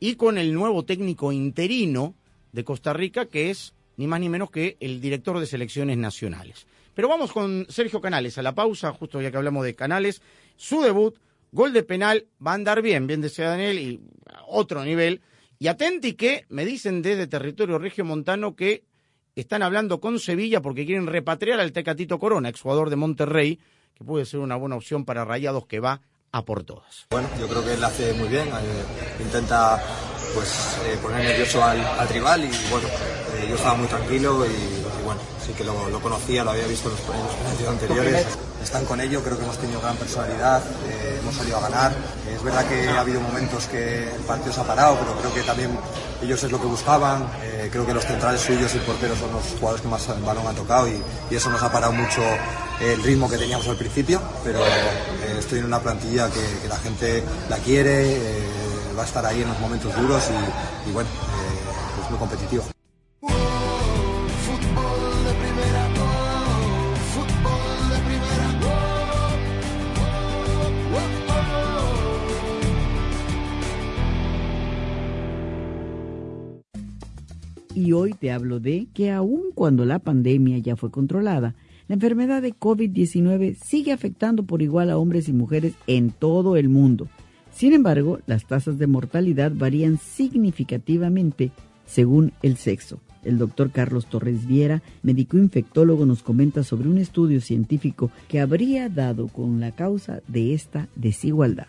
y con el nuevo técnico interino de Costa Rica que es ni más ni menos que el director de selecciones nacionales. Pero vamos con Sergio Canales a la pausa, justo ya que hablamos de Canales. Su debut, gol de penal, va a andar bien, bien decía Daniel, y otro nivel. Y atenti que me dicen desde territorio regiomontano que están hablando con Sevilla porque quieren repatriar al Tecatito Corona, exjugador de Monterrey, que puede ser una buena opción para Rayados que va a por todas. Bueno, yo creo que él hace muy bien, eh, intenta pues eh, poner nervioso al, al, rival y bueno, eh, yo estaba muy tranquilo y, bueno, sí que lo, conocía, lo había visto en los, partidos anteriores. Están con ello, creo que hemos tenido gran personalidad, eh, hemos salido a ganar. es verdad que ha habido momentos que el partido se ha parado, pero creo que también ellos es lo que buscaban. creo que los centrales suyos y el portero son los jugadores que más el balón han tocado y, eso nos ha parado mucho el ritmo que teníamos al principio, pero estoy en una plantilla que, que la gente la quiere va a estar ahí en los momentos duros y, bueno, eh, es muy competitivo. Y hoy te hablo de que aun cuando la pandemia ya fue controlada, la enfermedad de COVID-19 sigue afectando por igual a hombres y mujeres en todo el mundo. Sin embargo, las tasas de mortalidad varían significativamente según el sexo. El doctor Carlos Torres Viera, médico infectólogo, nos comenta sobre un estudio científico que habría dado con la causa de esta desigualdad.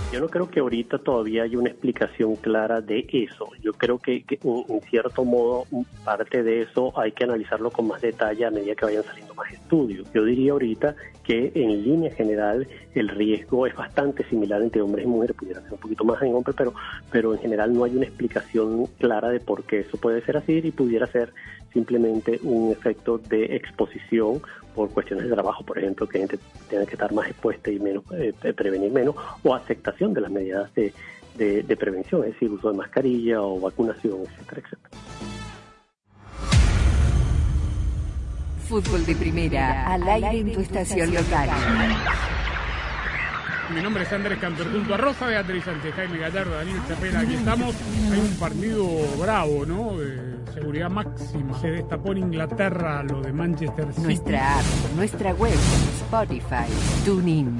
Yo no creo que ahorita todavía hay una explicación clara de eso. Yo creo que, que en, cierto modo parte de eso hay que analizarlo con más detalle a medida que vayan saliendo más estudios. Yo diría ahorita que en línea general el riesgo es bastante similar entre hombres y mujeres, pudiera ser un poquito más en hombres, pero, pero en general no hay una explicación clara de por qué eso puede ser así y pudiera ser simplemente un efecto de exposición por cuestiones de trabajo, por ejemplo, que gente tiene que estar más expuesta y menos eh, prevenir menos, o aceptación de las medidas de, de, de prevención, es decir, uso de mascarilla o vacunación, etcétera, etcétera. Fútbol de Primera, al aire en tu estación local. Mi nombre es Andrés Cantor, junto a Rosa Beatriz Sánchez, Jaime Gallardo, Daniel Chapela, aquí estamos. Hay un partido bravo, ¿no? Seguridad máxima. Se destapó en Inglaterra lo de Manchester City. Nuestra app, nuestra web, Spotify, TuneIn.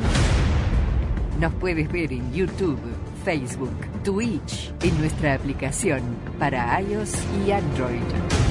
Nos puedes ver en YouTube, Facebook, Twitch, en nuestra aplicación para iOS y Android.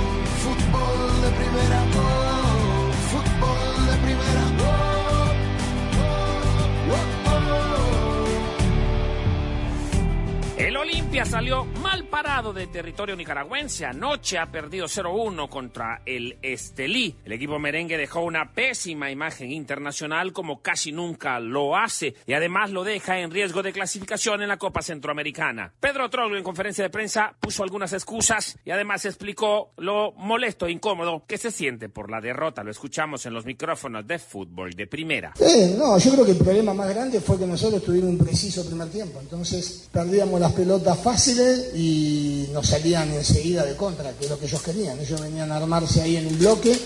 Fútbol de primera, oh, El Olimpia salió mal parado de territorio nicaragüense. Anoche ha perdido 0-1 contra el Estelí. El equipo merengue dejó una pésima imagen internacional como casi nunca lo hace y además lo deja en riesgo de clasificación en la Copa Centroamericana. Pedro Troglio en conferencia de prensa puso algunas excusas y además explicó lo molesto e incómodo que se siente por la derrota. Lo escuchamos en los micrófonos de fútbol de primera. No, yo creo que el problema más grande fue que nosotros tuvimos un preciso primer tiempo, entonces perdíamos pelotas fáciles y nos salían enseguida de contra, que es lo que ellos querían. Ellos venían a armarse ahí en un bloque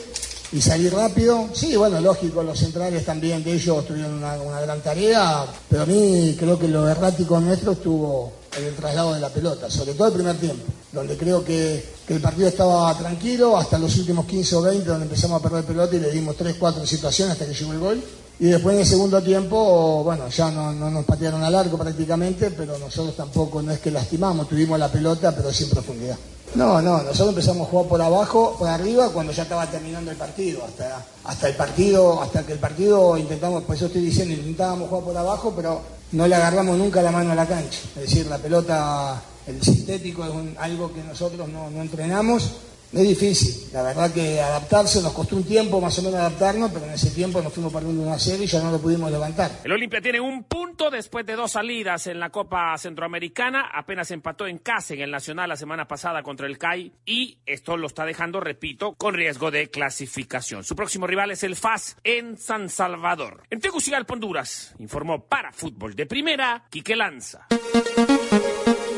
y salir rápido. Sí, bueno, lógico, los centrales también de ellos tuvieron una, una gran tarea, pero a mí creo que lo errático nuestro estuvo en el traslado de la pelota, sobre todo el primer tiempo, donde creo que, que el partido estaba tranquilo hasta los últimos 15 o 20, donde empezamos a perder pelota y le dimos 3, 4 situaciones hasta que llegó el gol. Y después en el segundo tiempo, bueno, ya no, no nos patearon al arco prácticamente, pero nosotros tampoco no es que lastimamos, tuvimos la pelota, pero sin profundidad. No, no, nosotros empezamos a jugar por abajo, por arriba, cuando ya estaba terminando el partido. Hasta, hasta el partido, hasta que el partido intentamos, por eso estoy diciendo, intentábamos jugar por abajo, pero no le agarramos nunca la mano a la cancha. Es decir, la pelota, el sintético es algo que nosotros no, no entrenamos es difícil, la verdad que adaptarse nos costó un tiempo más o menos adaptarnos, pero en ese tiempo nos fuimos perdiendo una serie y ya no lo pudimos levantar. El Olimpia tiene un punto después de dos salidas en la Copa Centroamericana, apenas empató en casa en el Nacional la semana pasada contra el CAI y esto lo está dejando, repito, con riesgo de clasificación. Su próximo rival es el FAS en San Salvador. En Tegucigalpa, Honduras, informó para Fútbol de Primera, Quique Lanza.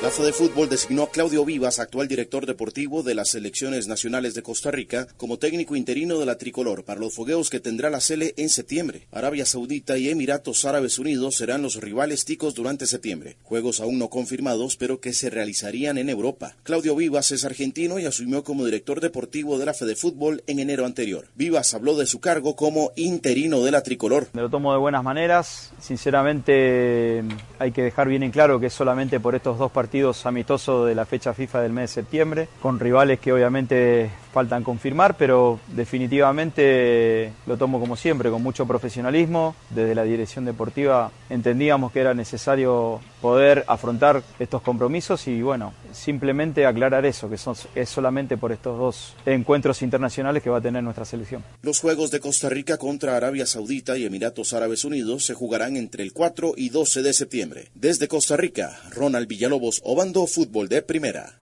La de Fútbol designó a Claudio Vivas, actual director deportivo de las selecciones nacionales de Costa Rica, como técnico interino de la tricolor para los fogueos que tendrá la Sele en septiembre. Arabia Saudita y Emiratos Árabes Unidos serán los rivales ticos durante septiembre. Juegos aún no confirmados, pero que se realizarían en Europa. Claudio Vivas es argentino y asumió como director deportivo de la Fede Fútbol en enero anterior. Vivas habló de su cargo como interino de la tricolor. Me lo tomo de buenas maneras. Sinceramente, hay que dejar bien en claro que solamente por estos dos partidos amistosos de la fecha FIFA del mes de septiembre, con rivales que obviamente faltan confirmar, pero definitivamente lo tomo como siempre, con mucho profesionalismo. Desde la dirección deportiva entendíamos que era necesario poder afrontar estos compromisos y bueno, simplemente aclarar eso, que son, es solamente por estos dos encuentros internacionales que va a tener nuestra selección. Los Juegos de Costa Rica contra Arabia Saudita y Emiratos Árabes Unidos se jugarán entre el 4 y 12 de septiembre. Desde Costa Rica, Ronald Villalobos, Obando Fútbol de Primera.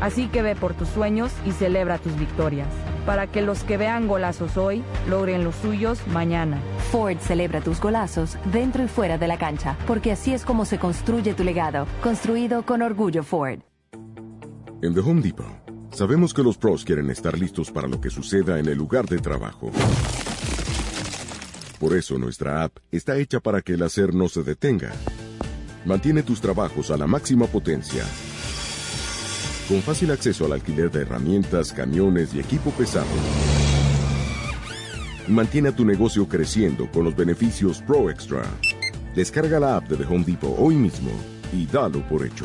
Así que ve por tus sueños y celebra tus victorias, para que los que vean golazos hoy logren los suyos mañana. Ford celebra tus golazos dentro y fuera de la cancha, porque así es como se construye tu legado, construido con orgullo Ford. En The Home Depot, sabemos que los pros quieren estar listos para lo que suceda en el lugar de trabajo. Por eso nuestra app está hecha para que el hacer no se detenga. Mantiene tus trabajos a la máxima potencia con fácil acceso al alquiler de herramientas, camiones y equipo pesado. Mantiene a tu negocio creciendo con los beneficios Pro Extra. Descarga la app de The Home Depot hoy mismo y dalo por hecho.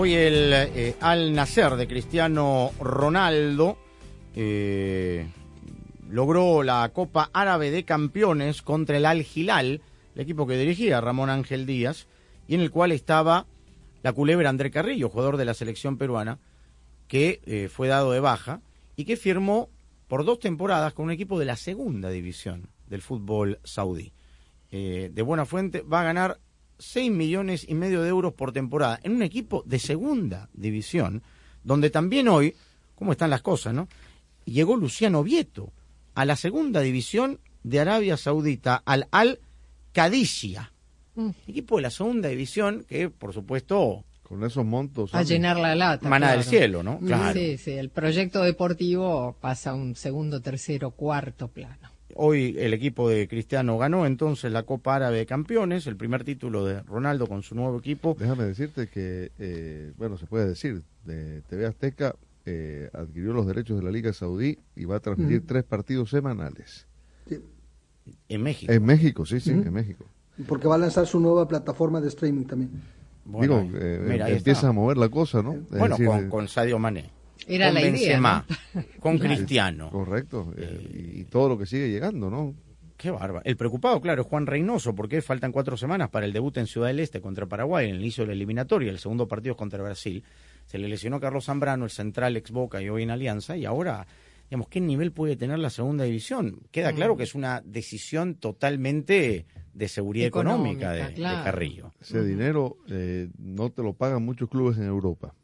Hoy el eh, Al Nacer de Cristiano Ronaldo eh, logró la Copa Árabe de Campeones contra el Al Hilal, el equipo que dirigía Ramón Ángel Díaz, y en el cual estaba la culebra André Carrillo, jugador de la selección peruana, que eh, fue dado de baja y que firmó por dos temporadas con un equipo de la segunda división del fútbol saudí. De buena fuente va a ganar 6 millones y medio de euros por temporada en un equipo de segunda división, donde también hoy, ¿cómo están las cosas, no? Llegó Luciano Vieto a la segunda división de Arabia Saudita, al Al Qadisiyah, Mm. equipo de la segunda división que, por supuesto, Con esos montos. A llenar la lata. Maná del claro. cielo, ¿no? Claro. Sí, sí, el proyecto deportivo pasa a un segundo, tercero, cuarto plano. Hoy el equipo de Cristiano ganó entonces la Copa Árabe de Campeones, el primer título de Ronaldo con su nuevo equipo. Déjame decirte que, eh, bueno, se puede decir, de TV Azteca eh, adquirió los derechos de la Liga Saudí y va a transmitir tres partidos semanales. En México. En México, sí, sí, en México. Porque va a lanzar su nueva plataforma de streaming también. Digo, eh, mira, empieza está. a mover la cosa, ¿no? Bueno, decir, con, eh, con Sadio Mané. Era con la idea, con Claro. Cristiano. Correcto. eh, y, y todo lo que sigue llegando, ¿no? Qué bárbaro. El preocupado, claro, es Juan Reynoso, porque faltan cuatro semanas para el debut en Ciudad del Este contra Paraguay, en el inicio de la eliminatoria. El segundo partido es contra Brasil. Se le lesionó Carlos Zambrano, el central ex Boca y hoy en Alianza, y ahora, digamos, ¿qué nivel puede tener la segunda división? Queda claro que es una decisión totalmente de seguridad económica, de, de Carrillo. Ese dinero eh, no te lo pagan muchos clubes en Europa.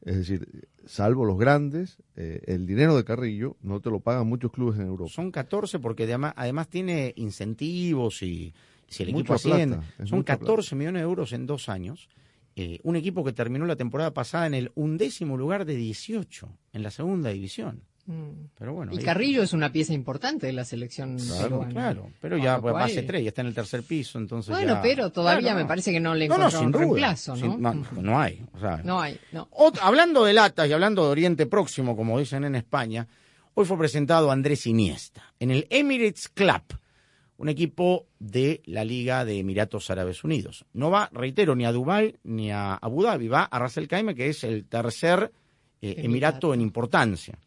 Es decir, salvo los grandes, eh, el dinero de Carrillo no te lo pagan muchos clubes en Europa. Son 14 porque además, además tiene incentivos y si el equipo asciende. plata, Son mucha 14 millones de euros en dos años. Eh, un equipo que terminó la temporada pasada en el undécimo lugar de 18 en la segunda división. Mm. Pero bueno, Y ahí- Carrillo es una pieza importante de la selección Claro, peruana. claro. Pero ya pues, cual- base 3, ya está en el tercer piso, entonces Bueno, ya- pero todavía Claro, me parece que no le No, sin duda. reemplazo, Sin- ¿no? no, no hay. o sea, No hay, no. Ot- hablando de latas y hablando de Oriente Próximo, como dicen en España, hoy fue presentado Andrés Iniesta en el Emirates Club, un equipo de la Liga de Emiratos Árabes Unidos. No va, reitero, ni a Dubái ni a Abu Dhabi, va a Ras El Khaimah, que es el tercer eh, emirato en importancia.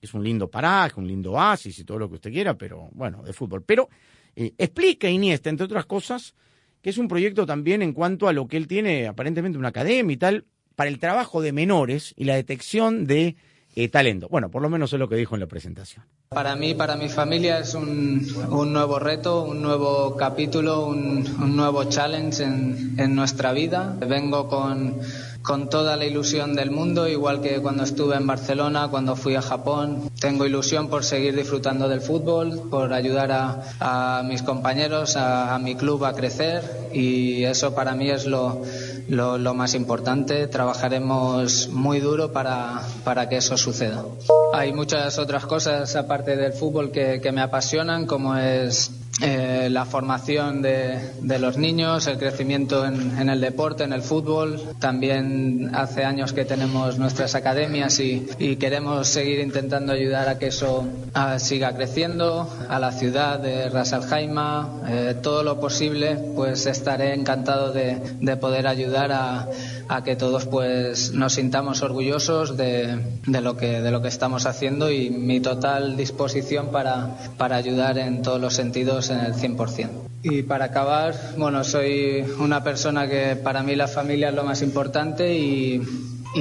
Es un lindo paraje, un lindo oasis y todo lo que usted quiera, pero bueno, de fútbol. Pero eh, explica Iniesta, entre otras cosas, que es un proyecto también en cuanto a lo que él tiene, aparentemente una academia y tal, para el trabajo de menores y la detección de eh, talento. Bueno, por lo menos es lo que dijo en la presentación. Para mí, para mi familia es un, un nuevo reto, un nuevo capítulo, un, un nuevo challenge en, en nuestra vida. Vengo con, con toda la ilusión del mundo, igual que cuando estuve en Barcelona, cuando fui a Japón. Tengo ilusión por seguir disfrutando del fútbol, por ayudar a, a mis compañeros, a, a mi club a crecer y eso para mí es lo, lo, lo más importante. Trabajaremos muy duro para, para que eso suceda. Hay muchas otras cosas aparte del fútbol que, que me apasionan, como es eh, la formación de, de, los niños, el crecimiento en, el deporte, en el fútbol. También hace años que tenemos nuestras academias y, y queremos seguir intentando ayudar a que eso a, siga creciendo, a la ciudad de Ras eh, todo lo posible, pues estaré encantado de, de poder ayudar a, que todos pues nos sintamos orgullosos de, lo que, estamos haciendo y mi total disposición para ayudar en todos los sentidos en el 100%. Y para acabar, bueno, soy una persona que para mí la familia es lo más importante y,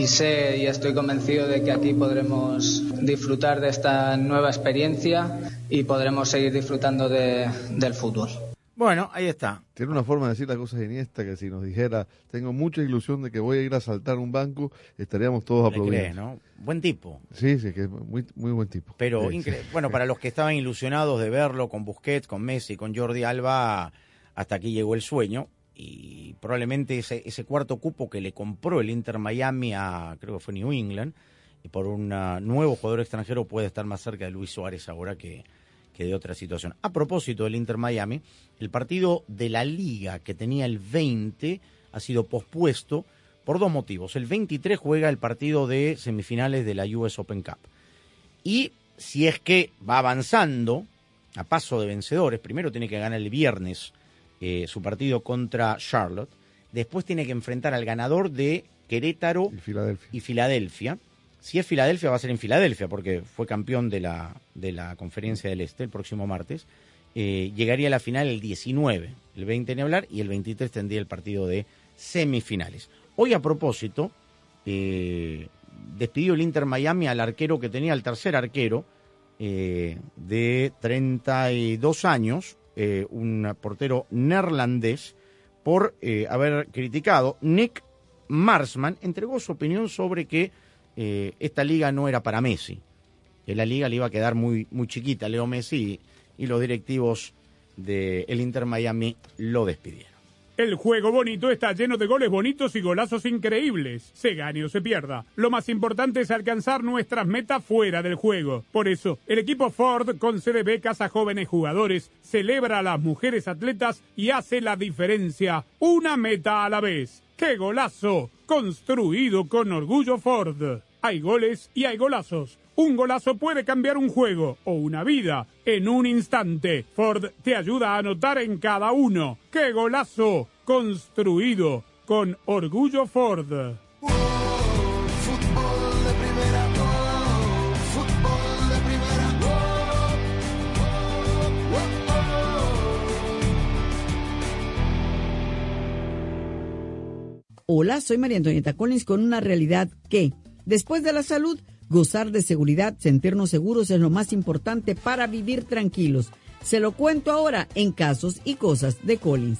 sé y estoy convencido de que aquí podremos disfrutar de esta nueva experiencia y podremos seguir disfrutando de, del fútbol. Bueno, ahí está. Tiene una forma de decir las cosas Iniesta que si nos dijera, tengo mucha ilusión de que voy a ir a saltar un banco, estaríamos todos aplaudiendo. Buen tipo. Sí, sí, que es muy, muy buen tipo. Pero, sí, bueno, para los que estaban ilusionados de verlo con Busquets, con Messi, con Jordi Alba, hasta aquí llegó el sueño. Y probablemente ese, ese cuarto cupo que le compró el Inter Miami a, creo que fue New England, y por un nuevo jugador extranjero puede estar más cerca de Luis Suárez ahora que, que de otra situación. A propósito del Inter Miami, el partido de la liga que tenía el 20 ha sido pospuesto por dos motivos. El 23 juega el partido de semifinales de la US Open Cup. Y si es que va avanzando a paso de vencedores, primero tiene que ganar el viernes eh, su partido contra Charlotte, después tiene que enfrentar al ganador de Querétaro y Filadelfia. Y Filadelfia. Si es Filadelfia, va a ser en Filadelfia, porque fue campeón de la, de la Conferencia del Este el próximo martes. Eh, llegaría a la final el 19, el 20 en hablar, y el 23 tendría el partido de semifinales. Hoy, a propósito, eh, despidió el Inter Miami al arquero que tenía, el tercer arquero, eh, de 32 años, un portero neerlandés, por haber criticado. Nick Marsman entregó su opinión sobre que eh, esta liga no era para Messi, que la liga le iba a quedar muy, muy chiquita, Leo Messi, y, los directivos del el Inter Miami lo despidieron. El juego bonito está lleno de goles bonitos y golazos increíbles. Se gane o se pierda. Lo más importante es alcanzar nuestras metas fuera del juego. Por eso, el equipo Ford concede becas a jóvenes jugadores, celebra a las mujeres atletas y hace la diferencia. Una meta a la vez. ¡Qué golazo! Construido con orgullo Ford. Hay goles y hay golazos. Un golazo puede cambiar un juego o una vida en un instante. Ford te ayuda a anotar en cada uno. ¡Qué golazo! Construido con orgullo Ford. Hola, soy María Antonieta Collins con una realidad que, después de la salud, Gozar de seguridad, sentirnos seguros es lo más importante para vivir tranquilos. Se lo cuento ahora en casos y cosas de Collins.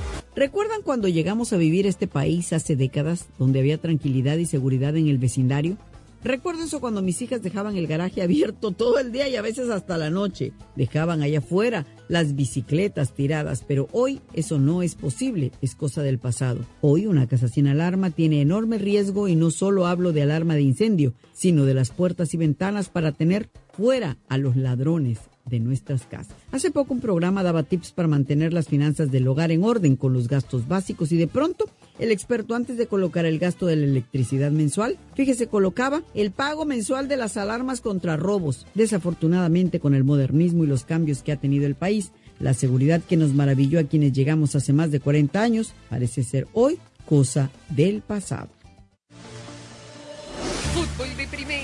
¿Recuerdan cuando llegamos a vivir este país hace décadas, donde había tranquilidad y seguridad en el vecindario? Recuerdo eso cuando mis hijas dejaban el garaje abierto todo el día y a veces hasta la noche. Dejaban allá afuera las bicicletas tiradas, pero hoy eso no es posible, es cosa del pasado. Hoy una casa sin alarma tiene enorme riesgo y no solo hablo de alarma de incendio, sino de las puertas y ventanas para tener fuera a los ladrones de nuestras casas. Hace poco un programa daba tips para mantener las finanzas del hogar en orden con los gastos básicos y de pronto el experto antes de colocar el gasto de la electricidad mensual, fíjese, colocaba el pago mensual de las alarmas contra robos. Desafortunadamente con el modernismo y los cambios que ha tenido el país, La seguridad que nos maravilló a quienes llegamos hace más de 40 años parece ser hoy cosa del pasado.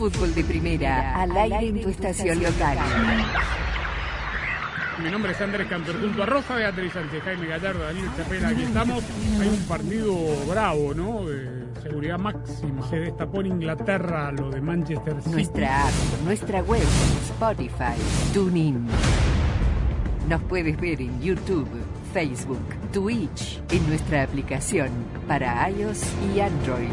Fútbol de Primera, al aire en tu estación local. Mi nombre es Andrés Cantor, junto a Rosa Beatriz Sánchez, Jaime Gallardo, Daniel Chapela, aquí estamos. Hay un partido bravo, ¿no? De seguridad máxima. Se destapó en Inglaterra lo de Manchester City. Nuestra app, nuestra web, Spotify, TuneIn. Nos puedes ver en YouTube, Facebook, Twitch, en nuestra aplicación para iOS y Android.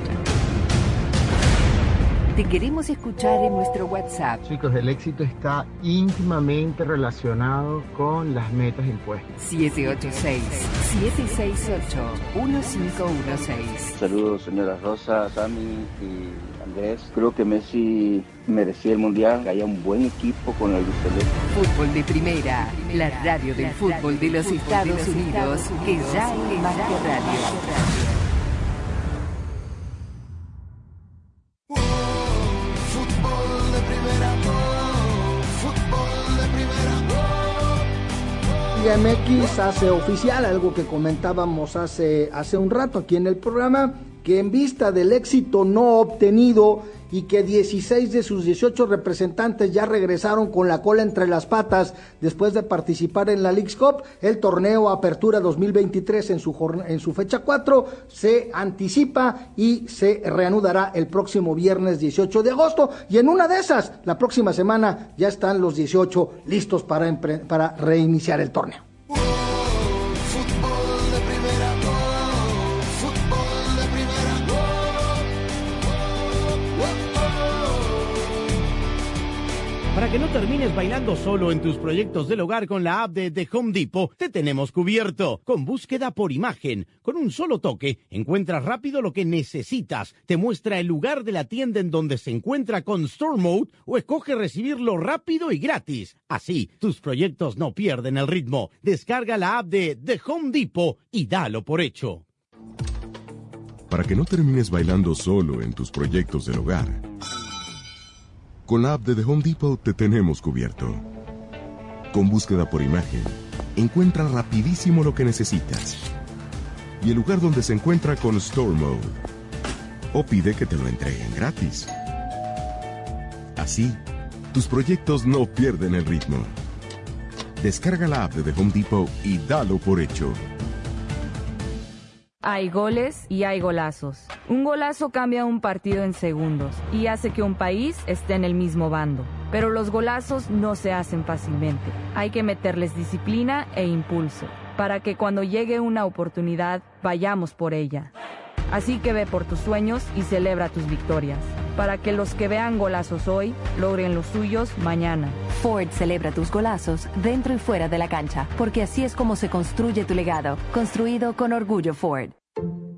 Te queremos escuchar en nuestro WhatsApp Chicos, el éxito está íntimamente relacionado con las metas impuestas. 786-768-1516. Saludos, señora Rosa, Sammy y Andrés. Creo que Messi merecía el mundial, que haya un buen equipo con el celeste. Fútbol de Primera, la radio del fútbol de los Estados Unidos, que ya es más que radio. MX hace oficial algo que comentábamos hace, hace un rato aquí en el programa, que en vista del éxito no obtenido y que 16 de sus 18 representantes ya regresaron con la cola entre las patas después de participar en la League's Cup, el torneo Apertura 2023 en su, en su fecha 4 se anticipa y se reanudará el próximo viernes 18 de agosto y en una de esas, la próxima semana ya están los 18 listos para, para reiniciar el torneo. Para que no termines bailando solo en tus proyectos del hogar con la app de The Home Depot, te tenemos cubierto. Con búsqueda por imagen, con un solo toque, encuentras rápido lo que necesitas. Te muestra el lugar de la tienda en donde se encuentra con Store Mode o escoge recibirlo rápido y gratis. Así, tus proyectos no pierden el ritmo. Descarga la app de The Home Depot y dalo por hecho. Para que no termines bailando solo en tus proyectos del hogar. Con la app de The Home Depot te tenemos cubierto. Con búsqueda por imagen, encuentra rapidísimo lo que necesitas. Y el lugar donde se encuentra con Store Mode. O pide que te lo entreguen gratis. Así, tus proyectos no pierden el ritmo. Descarga la app de The Home Depot y dalo por hecho. Hay goles y hay golazos. Un golazo cambia un partido en segundos y hace que un país esté en el mismo bando. Pero los golazos no se hacen fácilmente. Hay que meterles disciplina e impulso para que cuando llegue una oportunidad vayamos por ella. Así que ve por tus sueños y celebra tus victorias, para que los que vean golazos hoy logren los suyos mañana. Ford celebra tus golazos dentro y fuera de la cancha, porque así es como se construye tu legado, construido con orgullo Ford.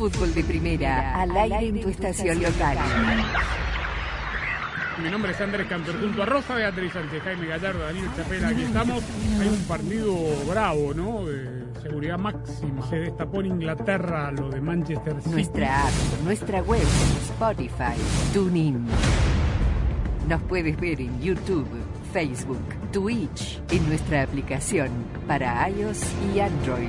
Fútbol de primera, al aire en tu estación local. Mi nombre es Andrés Cantor, junto a Rosa Beatriz Sánchez, Jaime Gallardo, Daniel Chapela, aquí estamos. Hay un partido bravo, ¿no? De seguridad máxima. Se destapó en Inglaterra lo de Manchester City. Nuestra app, nuestra web, Spotify, TuneIn. Nos puedes ver en YouTube, Facebook, Twitch, en nuestra aplicación para iOS y Android.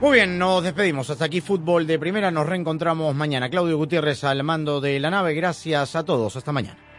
Muy bien, nos despedimos. Hasta aquí fútbol de primera. Nos reencontramos mañana. Claudio Gutiérrez al mando de la nave. Gracias a todos. Hasta mañana.